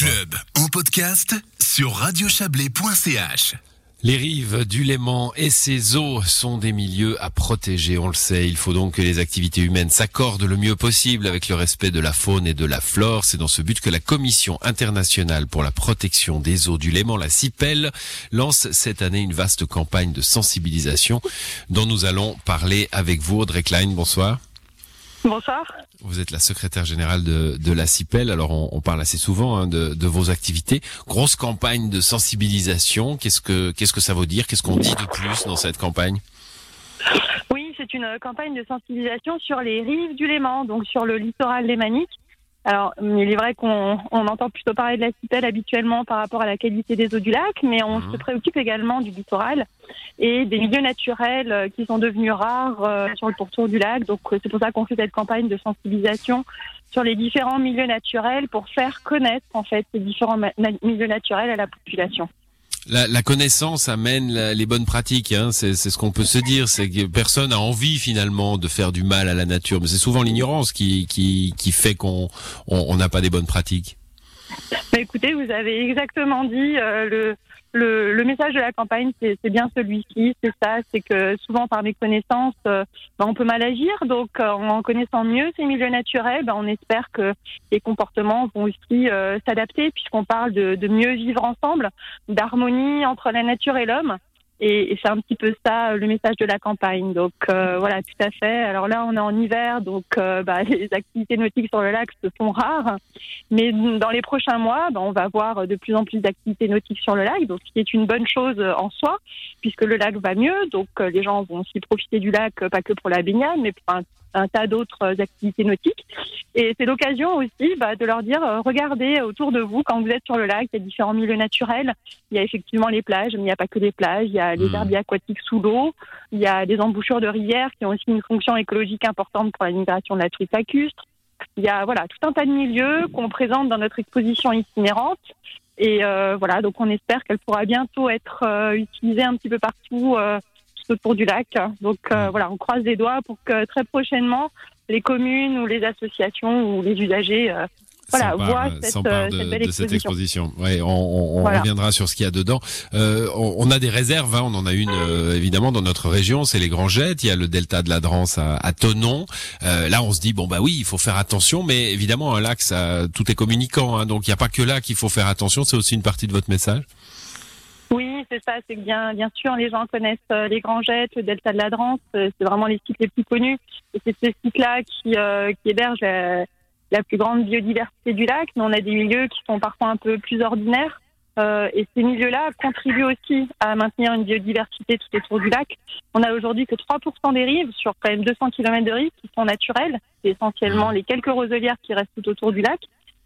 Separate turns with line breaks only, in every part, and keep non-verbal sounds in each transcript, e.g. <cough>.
club en podcast sur radiochablais.ch.
Les rives du Léman et ses eaux sont des milieux à protéger, on le sait. Il faut donc que les activités humaines s'accordent le mieux possible avec le respect de la faune et de la flore. C'est dans ce but que la Commission internationale pour la protection des eaux du Léman, la CIPEL, lance cette année une vaste campagne de sensibilisation dont nous allons parler avec vous. Audrey Klein, bonsoir.
Bonsoir.
Vous êtes la secrétaire générale de, de la CIPEL. Alors, on, on parle assez souvent hein, de, de, vos activités. Grosse campagne de sensibilisation. Qu'est-ce que qu'est-ce que ça veut dire? Qu'est-ce qu'on dit de plus dans cette campagne?
Oui, c'est une campagne de sensibilisation sur les rives du Léman, donc sur le littoral lémanique. Alors, il est vrai qu'on on entend plutôt parler de la cipelle habituellement par rapport à la qualité des eaux du lac, mais on
Mhm.
se préoccupe également du littoral et des milieux naturels euh, qui sont devenus rares euh, sur le pourtour du lac. Donc, euh, c'est pour ça qu'on fait cette campagne de sensibilisation sur les différents milieux naturels pour faire connaître en fait ces différents milieux naturels à la population.
La, la connaissance amène les bonnes pratiques. Hein. C'est ce qu'on peut se dire. C'est que personne a envie finalement de faire du mal à la nature, mais c'est souvent l'ignorance qui, qui qui fait qu'on on on n'a pas des bonnes pratiques.
Bah, écoutez, vous avez exactement dit euh, le, le, message de la campagne, c'est bien celui-ci, c'est ça, c'est que souvent par méconnaissance, euh, bah, on peut mal agir, donc euh, en connaissant mieux ces milieux naturels, bah, on espère que les comportements vont aussi euh, s'adapter, puisqu'on parle de, de mieux vivre ensemble, d'harmonie entre la nature et l'homme. Et, et c'est un petit peu ça euh, le message de la campagne. Donc euh, voilà, tout à fait. Alors là, on est en hiver, donc euh, bah, <laughs> les activités nautiques sur le lac se font rares. Mais dans les prochains mois, ben, on va avoir de plus en plus d'activités nautiques sur le lac, donc ce qui est une bonne chose en soi, puisque le lac va mieux. Donc euh, les gens vont aussi profiter du lac, euh, pas que pour la baignade, mais pour un, un tas d'autres activités nautiques. Et c'est l'occasion aussi bah, de leur dire, euh, regardez autour de vous, quand vous êtes sur le lac, il y a différents milieux naturels. Il y a effectivement les plages, mais il n'y a pas que les plages. Il y a les
Mhm.
herbiers aquatiques sous l'eau. Il y a des embouchures de rivières qui ont aussi une fonction écologique importante pour la migration de la truite lacustre. Il y a voilà tout un tas de milieux qu'on présente dans notre exposition itinérante. Et euh, voilà, donc on espère qu'elle pourra bientôt être euh, utilisée un petit peu partout euh, tout autour du lac. Donc euh,
Mm.
voilà, on croise les doigts pour que très prochainement les communes ou les associations ou les usagers euh, voilà, voient
euh,
cette,
s'empare
euh,
de,
cette belle
de cette
exposition.
Ouais, on, on- on
Voilà.
reviendra sur ce qu'il y a dedans. On, on a des réserves, hein, on en a une évidemment dans notre région, c'est les Grands Jettes, il y a le delta de la Drance à, à Thonon. Euh, là, on se dit bon bah oui, il faut faire attention, mais évidemment un lac, ça, tout est communicant, hein, donc il n'y a pas que là qu'il faut faire attention. C'est aussi une partie de votre message?
C'est ça. C'est que bien, bien sûr, les gens connaissent euh, les Grands Jettes, le Delta de la Drance. euh, c'est vraiment les sites les plus connus. Et c'est ces sites-là qui, euh, qui hébergent la, la plus grande biodiversité du lac. Mais on a des milieux qui sont parfois un peu plus ordinaires. Euh, et ces milieux-là contribuent aussi à maintenir une biodiversité tout autour du lac. On a aujourd'hui que 3% des rives sur quand même 200 km de rives qui sont naturelles. C'est essentiellement les quelques roselières qui restent tout autour du lac.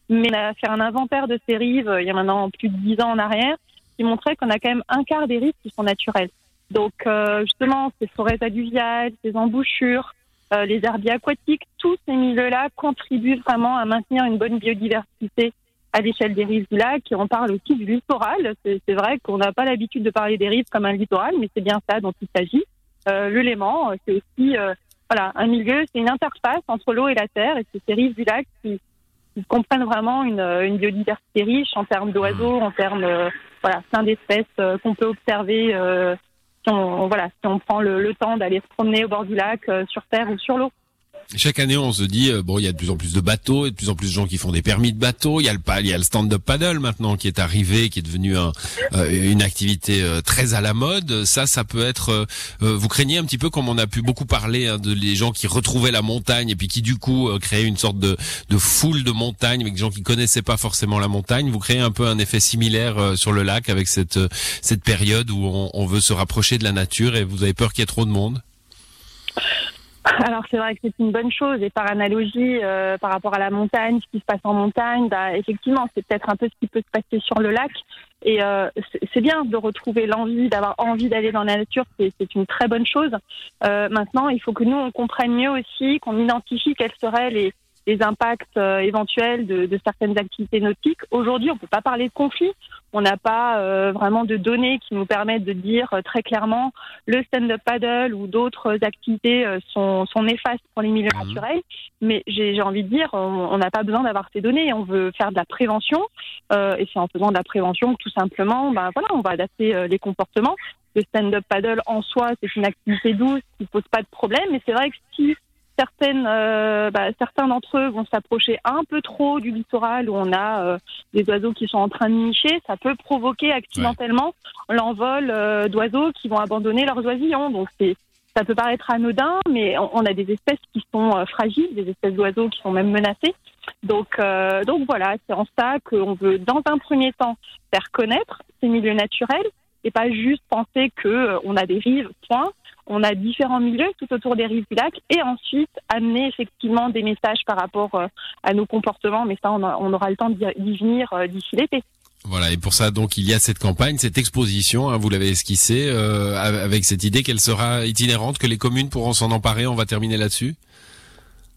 Mais on a fait un inventaire de ces rives il y a maintenant plus de 10 ans en arrière qui montrait qu'on a quand même un quart des rives qui sont naturelles. Donc euh, justement, ces forêts alluviales, ces embouchures, euh, les herbiers aquatiques, tous ces milieux-là contribuent vraiment à maintenir une bonne biodiversité à l'échelle des rives du lac. Et on parle aussi du littoral. C'est vrai qu'on n'a pas l'habitude de parler des rives comme un littoral, mais c'est bien ça dont il s'agit. Euh, le Léman, euh, c'est aussi voilà un milieu, c'est une interface entre l'eau et la terre, et c'est ces rives du lac qui, qui comprennent vraiment une, euh, une biodiversité riche en termes d'oiseaux, en termes euh, voilà, plein d'espèces euh, qu'on peut observer euh, si on, voilà, si on prend le, le temps d'aller se promener au bord du lac, sur terre ou sur l'eau.
Chaque année, on se dit euh, bon, il y a de plus en plus de bateaux, et de plus en plus de gens qui font des permis de bateau. Il y a le le stand-up paddle maintenant qui est arrivé, qui est devenu euh, une activité euh, très à la mode. Ça, ça peut être. vous craignez un petit peu, comme on a pu beaucoup parler hein, de les gens qui retrouvaient la montagne et puis qui du coup créaient une sorte de, foule de montagne avec des gens qui connaissaient pas forcément la montagne. Vous créez un peu un effet similaire sur le lac avec cette période où on veut se rapprocher de la nature et vous avez peur qu'il y ait trop de monde? <laughs>
Alors c'est vrai que c'est une bonne chose. Et par analogie euh, par rapport à la montagne, ce qui se passe en montagne, bah, effectivement c'est peut-être un peu ce qui peut se passer sur le lac. Et euh, c'est- bien de retrouver l'envie, d'avoir envie d'aller dans la nature, c'est une très bonne chose. Euh, maintenant il faut que nous on comprenne mieux aussi, qu'on identifie quels seraient les, les impacts euh, éventuels de, de, certaines activités nautiques. Aujourd'hui, on ne peut pas parler de conflit. On n'a pas euh, vraiment de données qui nous permettent de dire euh, très clairement le stand-up paddle ou d'autres activités sont, sont, néfastes pour les milieux mmh. naturels. Mais j'ai envie de dire, on n'a pas besoin d'avoir ces données. On veut faire de la prévention et c'est en faisant de la prévention tout simplement, ben voilà, on va adapter les comportements. Le stand-up paddle en soi, c'est une activité douce qui pose pas de problème. Mais c'est vrai que si certaines, euh, bah, certains d'entre eux vont s'approcher un peu trop du littoral où on a euh, des oiseaux qui sont en train de nicher, ça peut provoquer accidentellement l'envol euh, d'oiseaux qui vont abandonner leurs oisillons. Donc c'est ça peut paraître anodin, mais on, a des espèces qui sont fragiles, des espèces d'oiseaux qui sont même menacées. Donc, donc voilà, c'est en ça qu'on veut, dans un premier temps, faire connaître ces milieux naturels et pas juste penser que on a des rives, point on a différents milieux tout autour des rives du lac et ensuite amener effectivement des messages par rapport euh, à nos comportements. Mais ça, on, aura le temps d'y venir euh, d'ici l'été.
Voilà, et pour ça, donc, il y a cette campagne, cette exposition, hein, vous l'avez esquissée, euh, avec cette idée qu'elle sera itinérante, que les communes pourront s'en emparer. On va terminer là-dessus?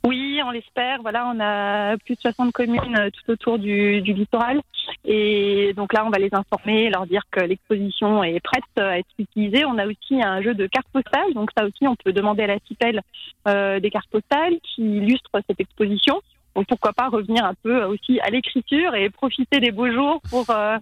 Oui, on l'espère. Voilà, on a plus de 60 communes tout autour du, littoral. Et donc là, on va les informer, leur dire que l'exposition est prête à être utilisée. On a aussi un jeu de cartes postales. Donc ça aussi, on peut demander à la CIPEL euh, des cartes postales qui illustrent cette exposition. Donc pourquoi pas revenir un peu aussi à l'écriture et profiter des beaux jours pour, euh,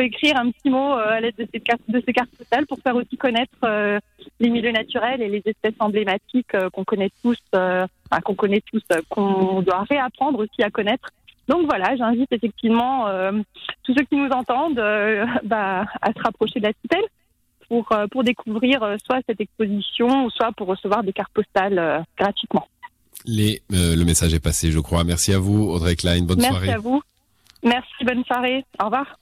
écrire un petit mot euh, à l'aide de ces cartes, postales pour faire aussi connaître les milieux naturels et les espèces emblématiques qu'on connaît tous, qu'on connaît tous, qu'on doit réapprendre aussi à connaître. Donc voilà, j'invite effectivement tous ceux qui nous entendent bah, à se rapprocher de la citelle pour, pour découvrir soit cette exposition, soit pour recevoir des cartes postales gratuitement.
Les, euh, le message est passé, je crois. Merci à vous, Audrey Klein. Bonne soirée.
Merci à vous. Merci, bonne soirée. Au revoir.